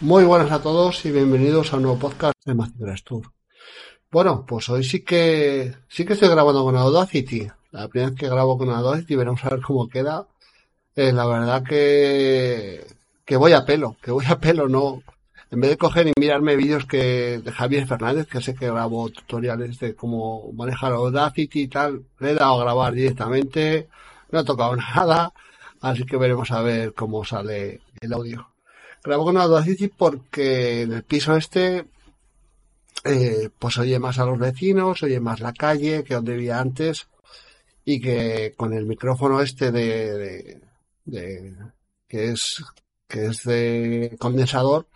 Muy buenas a todos y bienvenidos a un nuevo podcast de Mazinger Tour. Bueno, pues hoy sí que sí que estoy grabando con Audacity. La primera vez que grabo con Audacity, veremos a ver cómo queda. Eh, la verdad que que voy a pelo, que voy a pelo, no, en vez de coger y mirarme vídeos que de Javier Fernández, que sé que grabo tutoriales de cómo manejar Audacity y tal, le he dado a grabar directamente, no he tocado nada, así que veremos a ver cómo sale el audio. Grabo con Audacity porque en el piso este, eh, pues oye más a los vecinos, oye más la calle que donde vivía antes, y que con el micrófono este de, de que es que es de condensador,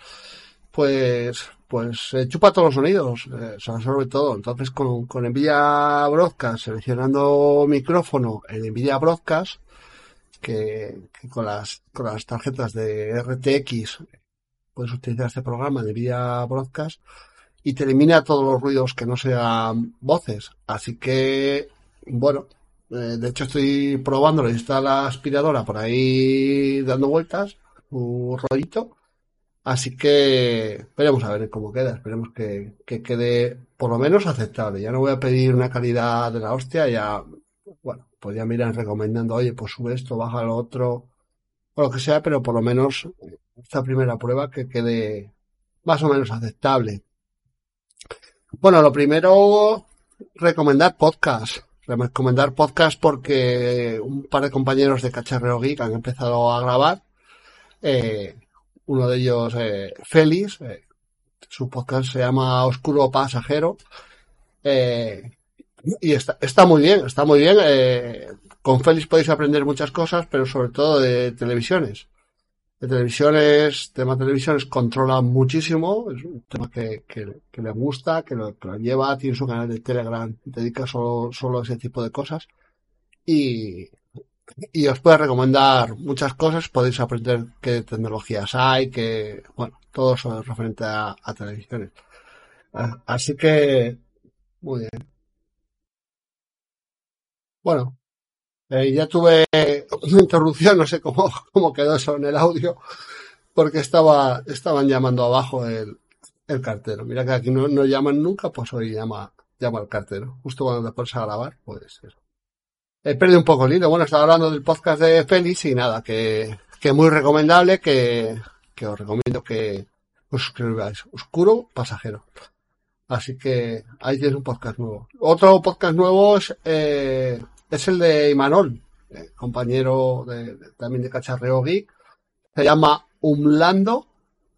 pues, pues chupa todos los sonidos, eh, sobre todo. Entonces con, con Nvidia Broadcast, seleccionando micrófono en Nvidia Broadcast, que, con las, con las tarjetas de RTX puedes utilizar este programa de Nvidia Broadcast y te elimina todos los ruidos que no sean voces. Así que, bueno, eh, de hecho estoy probándolo está la aspiradora por ahí dando vueltas, un rollito Así que veremos a ver cómo queda. Esperemos que, quede por lo menos aceptable. Ya no voy a pedir una calidad de la hostia. Ya, bueno, pues ya miran recomendando, oye, pues sube esto, baja lo otro, o lo que sea, pero por lo menos esta primera prueba que quede más o menos aceptable. Bueno, lo primero, recomendar podcast. Recomendar podcast porque un par de compañeros de Cacharreo Geek han empezado a grabar. Eh, uno de ellos eh, Félix, eh, su podcast se llama Oscuro Pasajero, eh, y está, está muy bien, está muy bien. Eh, con Félix podéis aprender muchas cosas, pero sobre todo de televisiones. De televisiones, tema de televisiones controla muchísimo, es un tema que, que, que le gusta, que lo, que lo, lleva, tiene su canal de Telegram, dedica solo, solo a ese tipo de cosas. Y, y os puede recomendar muchas cosas, podéis aprender qué tecnologías hay, que, bueno, todo eso referente a, a televisiones. Así que, muy bien. Bueno, eh, ya tuve una interrupción, no sé cómo, cómo quedó eso en el audio, porque estaba, estaban llamando abajo el, el cartero. Mira que aquí no, no llaman nunca, pues hoy llama, llama el cartero. Justo cuando después a grabar, pues eso he perdido un poco el hilo. Bueno, estaba hablando del podcast de Félix y nada, que, que muy recomendable, que, que os recomiendo que os suscribáis. Oscuro Pasajero. Así que ahí tienes un podcast nuevo. Otro podcast nuevo es, eh, el de Imanol, eh, compañero de, también de Cacharreo Geek. Se llama Umlando,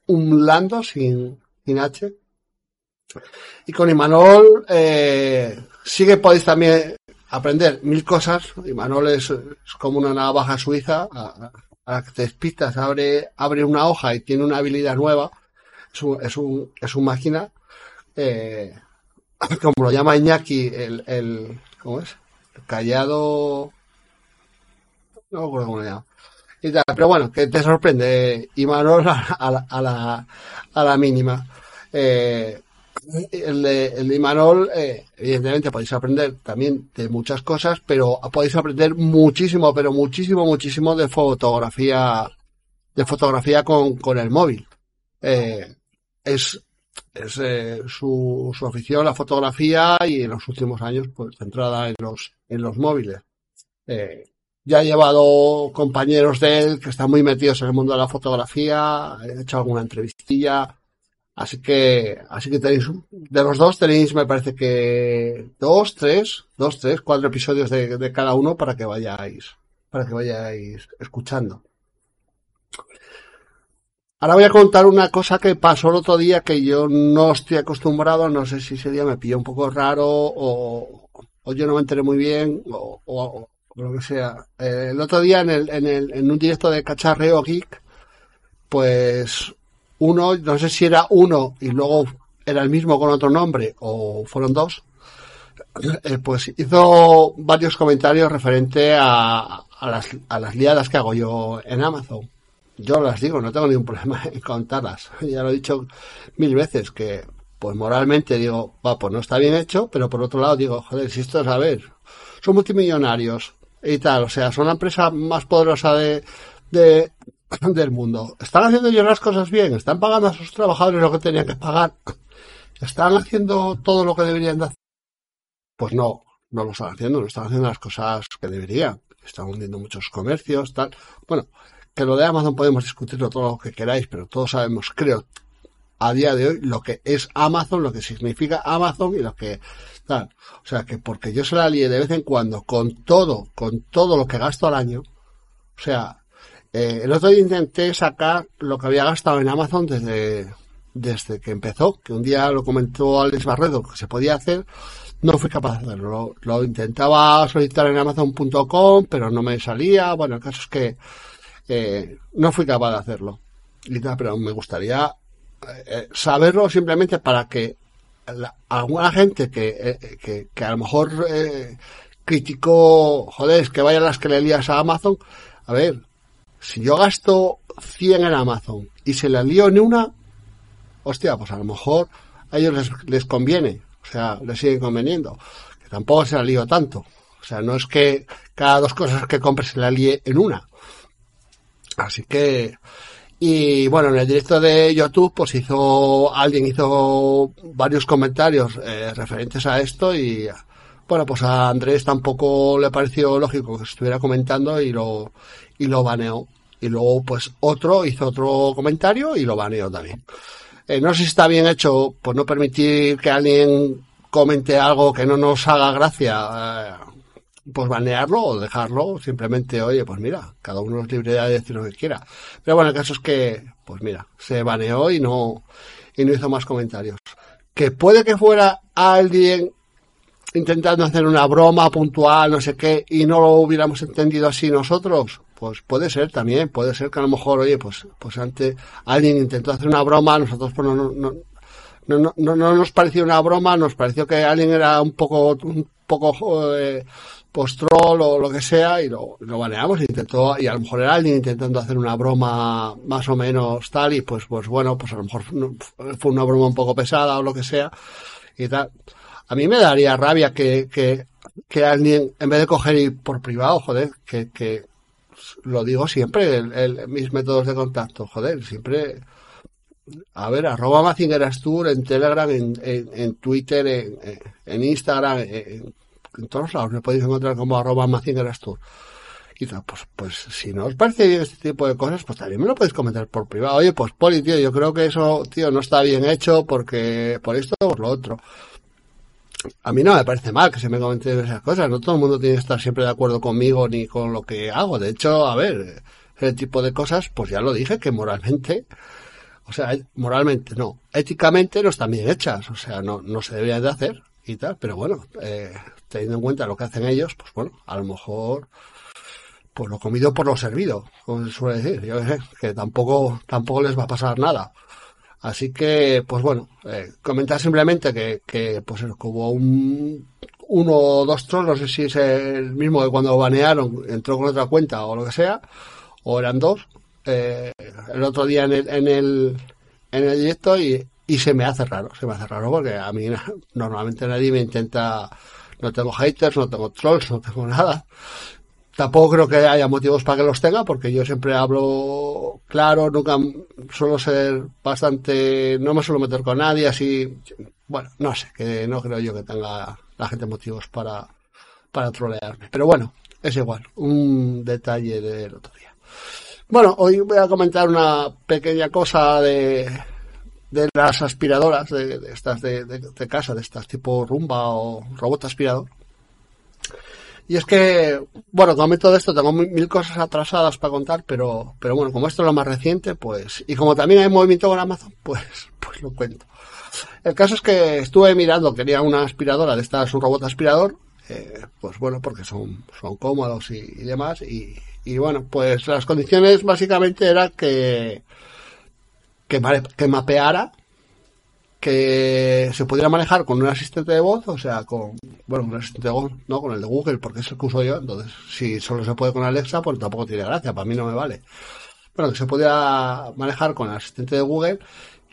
Umlando sin, sin H. Y con Imanol, eh, sí que podéis también aprender mil cosas. Y Manuel es, como una navaja suiza. A, a, abre, abre una hoja y tiene una habilidad nueva. Es un, es un, es un máquina. Eh, como lo llama Iñaki, el, el, ¿cómo es? El callado. No me acuerdo cómo lo llama. Y tal, pero bueno, que te sorprende. Y Manuel a, a, la, a la mínima. Eh, el el Imanol, eh, evidentemente podéis aprender también de muchas cosas, pero podéis aprender muchísimo, pero muchísimo, muchísimo de fotografía, de fotografía con, con el móvil. Eh, es, es eh, su, su afición la fotografía y en los últimos años pues centrada en los, en los móviles. Eh, ya ha llevado compañeros de él que están muy metidos en el mundo de la fotografía, he hecho alguna entrevistilla, Así que, así que tenéis, de los dos tenéis, me parece que dos, tres, dos, tres, cuatro episodios de, cada uno para que vayáis, para que vayáis escuchando. Ahora voy a contar una cosa que pasó el otro día que yo no estoy acostumbrado, no sé si ese día me pilló un poco raro o, o yo no me enteré muy bien o, o, lo que sea. Eh, el otro día en, el, en, el, en un directo de Cacharreo Geek, pues uno, no sé si era uno y luego era el mismo con otro nombre o fueron dos, eh, pues hizo varios comentarios referente a, a, las, a las liadas que hago yo en Amazon. Yo las digo, no tengo ningún problema en contarlas. Ya lo he dicho mil veces que, pues moralmente digo, va, pues no está bien hecho, pero por otro lado digo, joder, si esto es a ver, son multimillonarios y tal, o sea, son la empresa más poderosa de, de, del mundo. ¿Están haciendo ellos las cosas bien? ¿Están pagando a sus trabajadores lo que tenían que pagar? ¿Están haciendo todo lo que deberían de hacer? Pues no, no lo están haciendo, no están haciendo las cosas que deberían. Están hundiendo muchos comercios, tal. Bueno, que lo de Amazon podemos discutirlo todo lo que queráis, pero todos sabemos, creo, a día de hoy, lo que es Amazon, lo que significa Amazon y lo que tal. O sea, que porque yo se la lié de vez en cuando con todo, con todo lo que gasto al año, o sea, eh, el otro día intenté sacar lo que había gastado en Amazon desde, desde que empezó, que un día lo comentó Alex Barredo que se podía hacer, no fui capaz de hacerlo. Lo, intentaba solicitar en amazon.com, pero no me salía. Bueno, el caso es que eh, no fui capaz de hacerlo. Y pero me gustaría eh, saberlo simplemente para que la, alguna gente que, eh, que, que, a lo mejor eh, criticó, joder, es que vayan las que le lías a Amazon. A ver, si yo gasto 100 en Amazon y se la lío en una, hostia, pues a lo mejor a ellos les, les conviene, o sea, les sigue conveniendo. Que tampoco se la lío tanto. O sea, no es que cada dos cosas que compres se la líe en una. Así que, y bueno, en el directo de YouTube, pues hizo, alguien hizo varios comentarios eh, referentes a esto y, bueno, pues a Andrés tampoco le pareció lógico que estuviera comentando y lo, y lo baneó. Y luego, pues otro hizo otro comentario y lo baneó también. Eh, no sé si está bien hecho, pues no permitir que alguien comente algo que no nos haga gracia, eh, pues banearlo o dejarlo, simplemente, oye, pues mira, cada uno es libre de decir lo que quiera. Pero bueno, el caso es que, pues mira, se baneó y no, y no hizo más comentarios. Que puede que fuera alguien intentando hacer una broma puntual, no sé qué, y no lo hubiéramos entendido así nosotros, pues puede ser también, puede ser que a lo mejor, oye, pues, pues antes alguien intentó hacer una broma, nosotros pues no, no, no, no, no, no nos pareció una broma, nos pareció que alguien era un poco, un poco, eh, post-troll o lo que sea y lo, lo baneamos y intentó y a lo mejor era alguien intentando hacer una broma más o menos tal y pues pues bueno pues a lo mejor fue una broma un poco pesada o lo que sea y tal a mí me daría rabia que, que, que alguien en vez de coger y por privado joder que, que lo digo siempre mis métodos de contacto joder siempre a ver, arroba Mazingerastur en Telegram, en, en, en Twitter, en, en Instagram, en, todos lados me podéis encontrar como arroba Mazingerastur. Y tal, pues, pues si no os parece bien este tipo de cosas, pues también me lo podéis comentar por privado. Oye, pues Poli, tío, yo creo que eso, tío, no está bien hecho porque por esto o por lo otro. A mí no me parece mal que se me comenten esas cosas. No todo el mundo tiene que estar siempre de acuerdo conmigo ni con lo que hago. De hecho, a ver, ese tipo de cosas, pues ya lo dije, que moralmente, o sea, moralmente no, éticamente no están bien hechas. O sea, no, no se deberían de hacer y tal. Pero bueno, eh, teniendo en cuenta lo que hacen ellos, pues bueno, a lo mejor pues lo comido por lo servido, como se suele decir, yo sé, que tampoco, tampoco les va a pasar nada. Así que, pues bueno, eh, comentar simplemente que, que pues hubo un, uno o dos trolls, no sé si es el mismo que cuando banearon entró con otra cuenta o lo que sea, o eran dos, eh, el otro día en el, en el, en el directo y, y se me hace raro, se me hace raro porque a mí normalmente nadie me intenta no tengo haters, no tengo trolls, no tengo nada. Tampoco creo que haya motivos para que los tenga, porque yo siempre hablo claro, nunca suelo ser bastante, no me suelo meter con nadie, así, bueno, no sé, que no creo yo que tenga la gente motivos para, para trolearme. Pero bueno, es igual, un detalle del otro día. Bueno, hoy voy a comentar una pequeña cosa de, de las aspiradoras de, estas de, de, casa, de estas tipo rumba o robot aspirador. Y es que, bueno, con todo esto tengo mil, cosas atrasadas para contar, pero, pero bueno, como esto es lo más reciente, pues, y como también hay movimiento con Amazon, pues, pues lo cuento. El caso es que estuve mirando, quería una aspiradora de estas, un robot aspirador, eh, pues bueno, porque son, son cómodos y, y demás, y, y bueno, pues las condiciones básicamente eran que, que, que mapeara, que se pudiera manejar con un asistente de voz, o sea, con, bueno, un asistente de voz, no con el de Google, porque es el que uso yo, entonces, si solo se puede con Alexa, pues tampoco tiene gracia, para mí no me vale. Bueno, que se pudiera manejar con el asistente de Google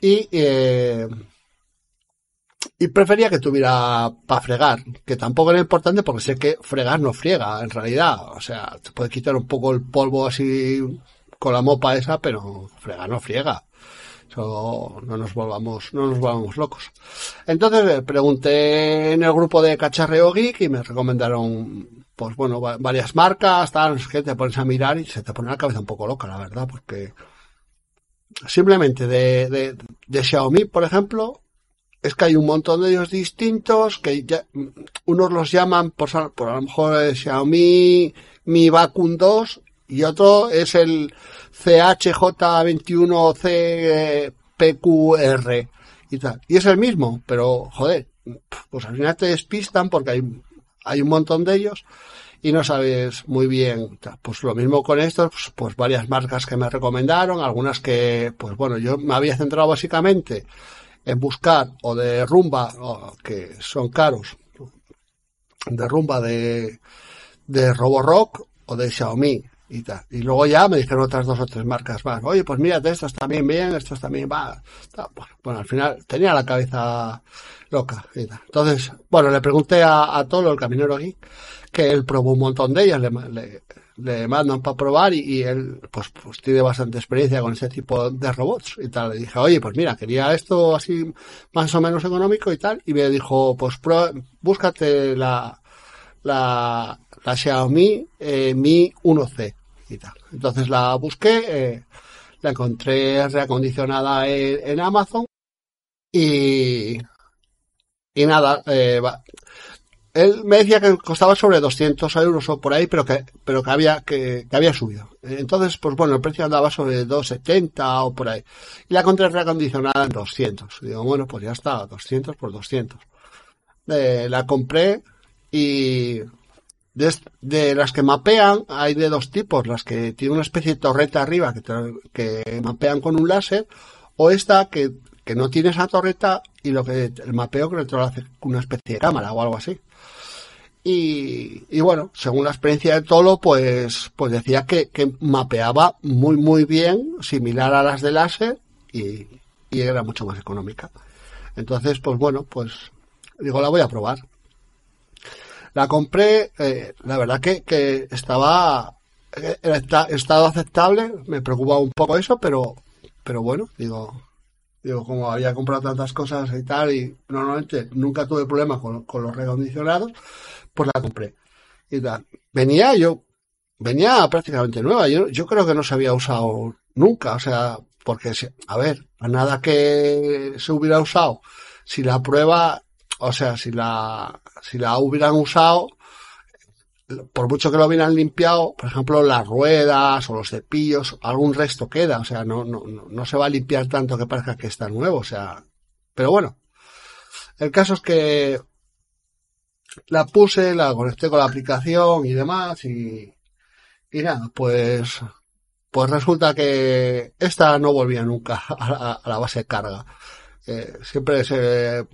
y, eh, y prefería que tuviera para fregar, que tampoco era importante porque sé que fregar no friega, en realidad. O sea, te puede quitar un poco el polvo así con la mopa esa, pero fregar no friega. Eso no nos volvamos, no nos volvamos locos. Entonces pregunté en el grupo de Cacharreo Geek y me recomendaron, pues bueno, varias marcas, tal, que te pones a mirar y se te pone la cabeza un poco loca, la verdad, porque simplemente de, de, de Xiaomi, por ejemplo, es que hay un montón de ellos distintos que ya, unos los llaman por, por a lo mejor Xiaomi Mi Vacun 2 y otro es el CHJ21CPQR y tal. Y es el mismo, pero joder, pues al final te despistan porque hay, hay un montón de ellos y no sabes muy bien. Pues lo mismo con estos, pues, pues varias marcas que me recomendaron, algunas que, pues bueno, yo me había centrado básicamente en buscar o de rumba, que son caros, de rumba de, de Roborock o de Xiaomi y tal. Y luego ya me dijeron otras dos o tres marcas más. Oye, pues mírate, estos también bien, estos también va. Bueno, al final tenía la cabeza loca y tal. Entonces, bueno, le pregunté a, a Tolo, el caminero aquí, que él probó un montón de ellas, le, le, mandan para probar y, él pues, pues tiene bastante experiencia con ese tipo de robots y tal. Le dije, oye, pues mira, quería esto así más o menos económico y tal. Y me dijo, pues búscate la, la, la Xiaomi eh, Mi 1C y. Entonces la busqué, eh, la encontré reacondicionada en, Amazon y, y nada, eh, él me decía que costaba sobre 200 euros o por ahí, pero que, pero que había, que, había subido. Entonces, pues bueno, el precio andaba sobre 270 o por ahí. Y la encontré reacondicionada en 200. digo, bueno, pues ya está, 200 por 200. Eh, la compré y de, de, las que mapean hay de dos tipos, las que tienen una especie de torreta arriba que, que mapean con un láser o esta que, que no tiene esa torreta y lo que el mapeo que lo hace una especie de cámara o algo así. Y, y, bueno, según la experiencia de Tolo, pues, pues decía que, que, mapeaba muy, muy bien, similar a las de láser, y, y, era mucho más económica. Entonces, pues bueno, pues digo, la voy a probar. La compré, eh, la verdad que, que estaba, eh, estado aceptable, me preocupaba un poco eso, pero, pero bueno, digo, digo, como había comprado tantas cosas y tal, y normalmente nunca tuve problemas con, con los recondicionados, pues la compré. Y tal. Venía yo, venía prácticamente nueva. Yo, yo creo que no se había usado nunca. O sea, porque, a ver, a nada que se hubiera usado, si la prueba, o sea, si la, si la hubieran usado, por mucho que lo hubieran limpiado, por ejemplo, las ruedas o los cepillos, algún resto queda, o sea, no, no, no se va a limpiar tanto que parezca que está nuevo, o sea, pero bueno, el caso es que la puse, la conecté con la aplicación y demás y, y nada, pues, pues resulta que esta no volvía nunca a la, base de carga. Eh, siempre se,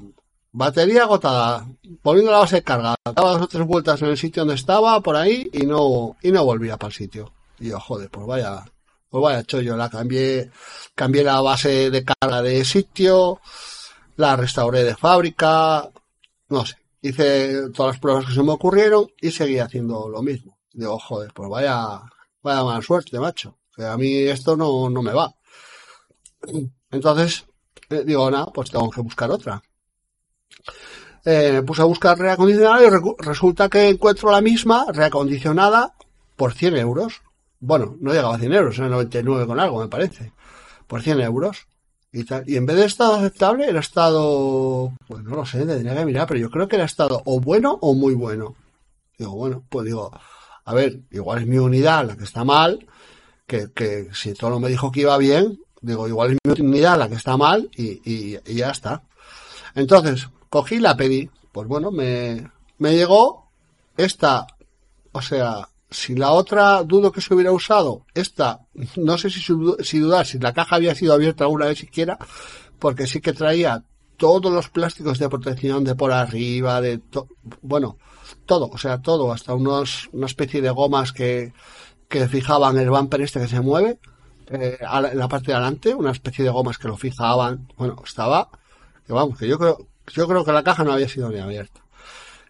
batería agotada, volviendo a la base de carga, daba dos o tres vueltas en el sitio donde estaba, por ahí, y no, y no volvía para el sitio. Y yo, joder, pues vaya, pues vaya chollo, la cambié, cambié la base de carga de sitio, la restauré de fábrica, no sé, hice todas las pruebas que se me ocurrieron y seguí haciendo lo mismo. Digo, joder, pues vaya, vaya mala suerte, macho. Que a mí esto no, no me va. Entonces, eh, digo, nada, pues tengo que buscar otra. Eh, me puse a buscar reacondicionada y resulta que encuentro la misma reacondicionada por 100 euros. Bueno, no llegaba a 100 euros, era 99 con algo, me parece. Por 100 euros. y tal. Y en vez de estado aceptable, era estado, pues no lo sé, tendría que mirar, pero yo creo que era estado o bueno o muy bueno. Digo, bueno, pues digo, a ver, igual es mi unidad la que está mal, que, que si todo me dijo que iba bien, digo, igual es mi unidad la que está mal y, y, y ya está. Entonces, cogí la pedí, pues bueno, me, me llegó esta, o sea, si la otra dudo que se hubiera usado, esta, no sé si, si dudar si la caja había sido abierta alguna vez siquiera, porque sí que traía todos los plásticos de protección de por arriba, de bueno, todo, o sea, todo, hasta unos, una especie de gomas que, que fijaban el bumper este que se mueve, eh, en la parte de adelante, una especie de gomas que lo fijaban, bueno, estaba, que vamos, que yo creo, yo creo que la caja no había sido ni abierta.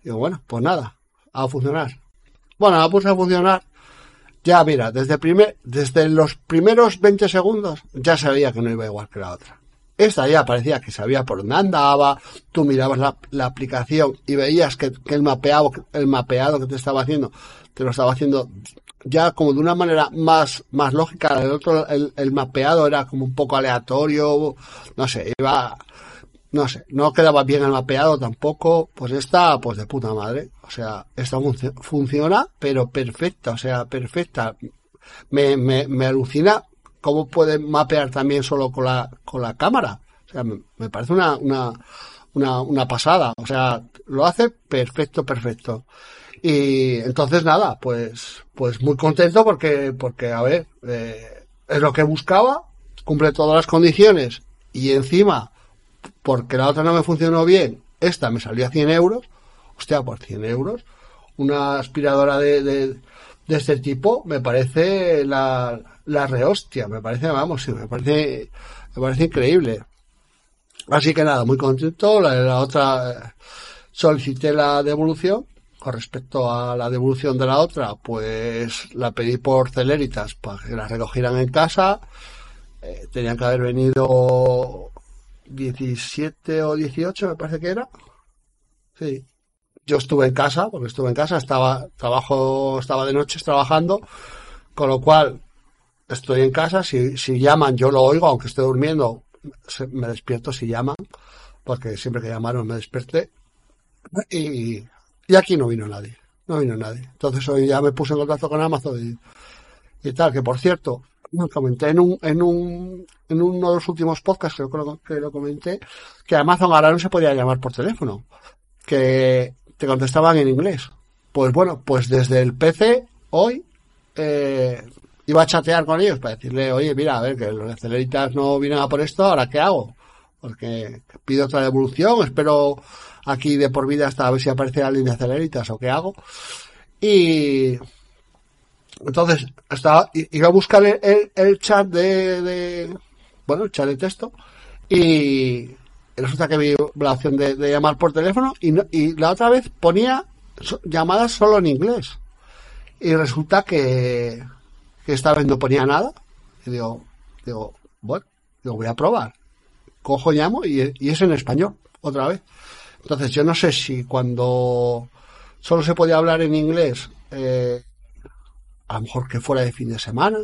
Digo, bueno, pues nada, a funcionar. Bueno, la puse a funcionar. Ya, mira, desde, primer, desde los primeros 20 segundos ya sabía que no iba igual que la otra. Esta ya parecía que sabía por dónde andaba, tú mirabas la, la aplicación y veías que, el, mapeado, el mapeado que te estaba haciendo, te lo estaba haciendo ya como de una manera más, más lógica. El otro, el mapeado era como un poco aleatorio, no sé, iba, no sé, no quedaba bien el mapeado tampoco, pues esta, pues de puta madre, o sea, esta funciona, pero perfecta, o sea, perfecta. Me, me, me alucina cómo puede mapear también solo con la, con la cámara, o sea, me, me parece una, una, una, una pasada, o sea, lo hace perfecto, perfecto. Y entonces nada, pues, pues muy contento porque, porque a ver, eh, es lo que buscaba, cumple todas las condiciones y encima porque la otra no me funcionó bien, esta me salió a 100 euros, hostia, por 100 euros, una aspiradora de, de, este tipo me parece la, la rehostia, me parece, vamos, me parece, me parece increíble. Así que nada, muy contento, la, la otra eh, solicité la devolución, con respecto a la devolución de la otra, pues la pedí por Celeritas para que la recogieran en casa. Eh, tenían que haber venido 17 o 18, me parece que era. Sí. Yo estuve en casa, porque estuve en casa, estaba, trabajo, estaba de noche trabajando, con lo cual estoy en casa, si, si llaman yo lo oigo, aunque esté durmiendo, me despierto si llaman, porque siempre que llamaron me desperté. Y, y aquí no vino nadie, no vino nadie. Entonces hoy ya me puse en contacto con Amazon y tal, que por cierto, comenté en un, en un, en uno de los últimos podcasts, creo que lo, que lo comenté, que Amazon ahora no se podía llamar por teléfono, que te contestaban en inglés. Pues bueno, pues desde el PC hoy eh, iba a chatear con ellos para decirle, oye, mira, a ver, que los aceleritas no vienen a por esto, ahora qué hago? Porque pido otra devolución, espero aquí de por vida hasta a ver si aparece alguien de aceleritas o qué hago. Y entonces, estaba, iba a buscar el, el chat de, de, bueno, el chat de texto, y resulta que vi la opción de, llamar por teléfono, y, no, y la otra vez ponía llamadas solo en inglés. Y resulta que, que esta vez no ponía nada. Y digo, digo, bueno, lo voy a probar. Cojo, llamo y, y es en español, otra vez. Entonces, yo no sé si cuando solo se podía hablar en inglés, eh, a lo mejor que fuera de fin de semana,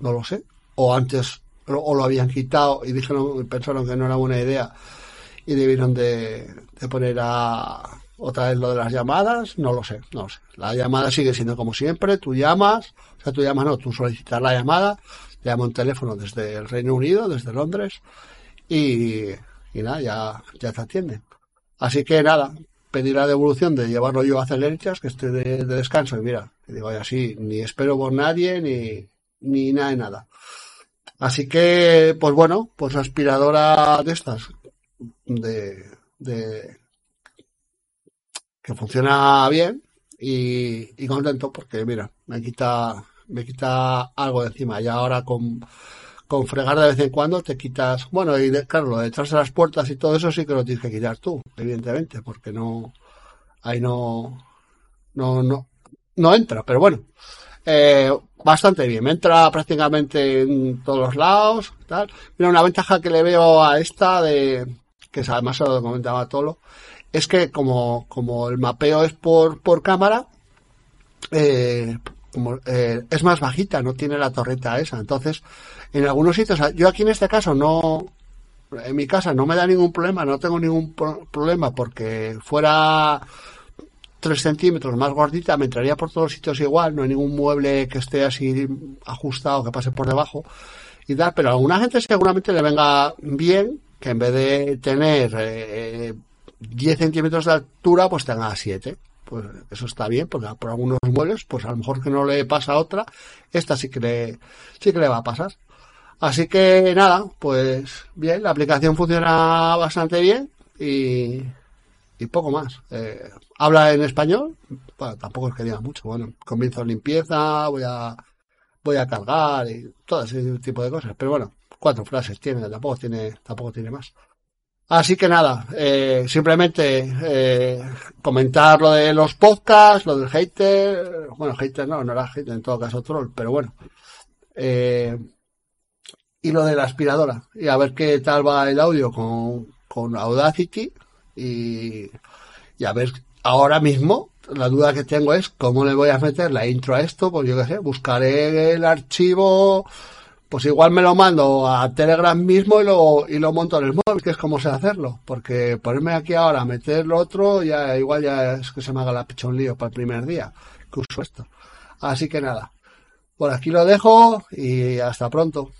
no lo sé, o antes o lo habían quitado y dijeron, pensaron que no era buena idea y debieron de, poner a otra vez lo de las llamadas, no lo sé, no lo sé. La llamada sigue siendo como siempre, tú llamas, o sea, tú llamas, no, tú solicitas la llamada, llama un teléfono desde el Reino Unido, desde Londres, y, y nada, ya, ya te atienden. Así que nada, pedir la devolución de llevarlo yo a Celeritas, que estoy de, de, descanso, y mira, y digo, así, ni espero por nadie, ni, ni nada de nada. Así que, pues bueno, pues aspiradora de estas, de, de, que funciona bien, y, y contento porque, mira, me quita, me quita algo de encima, y ahora con, con fregar de vez en cuando te quitas, bueno, y de, claro, lo detrás de las puertas y todo eso sí que lo tienes que quitar tú, evidentemente, porque no, ahí no, no, no, no entra, pero bueno, eh, bastante bien, entra prácticamente en todos los lados, tal. Mira, una ventaja que le veo a esta de, que además se lo comentaba Tolo, es que como, como el mapeo es por, por cámara, eh, como, eh, es más bajita, no tiene la torreta esa. Entonces, en algunos sitios, yo aquí en este caso no, en mi casa no me da ningún problema, no tengo ningún problema porque fuera 3 centímetros más gordita, me entraría por todos los sitios igual, no hay ningún mueble que esté así ajustado que pase por debajo y tal, pero a alguna gente seguramente le venga bien que en vez de tener eh, 10 centímetros de altura, pues tenga 7. Pues eso está bien, porque por algunos muebles, pues a lo mejor que no le pasa a otra, esta sí que le, sí que le va a pasar. Así que nada, pues bien, la aplicación funciona bastante bien y, poco más. Eh, habla en español, bueno, tampoco es que diga mucho. Bueno, comienzo limpieza, voy a, voy a cargar y todo ese tipo de cosas. Pero bueno, cuatro frases tiene, tampoco tiene, tampoco tiene más. Así que nada, eh, simplemente eh, comentar lo de los podcasts, lo del hater, bueno, hater no, no era hater, en todo caso troll, pero bueno. Eh, y lo de la aspiradora, y a ver qué tal va el audio con, con Audacity y, y a ver, ahora mismo la duda que tengo es cómo le voy a meter la intro a esto, pues yo qué sé, buscaré el archivo pues igual me lo mando a Telegram mismo y lo, y lo monto en el móvil, que es como sé hacerlo. Porque ponerme aquí ahora, meter lo otro, ya igual ya es que se me haga la pichón lío para el primer día que uso esto. Así que nada, por aquí lo dejo y hasta pronto.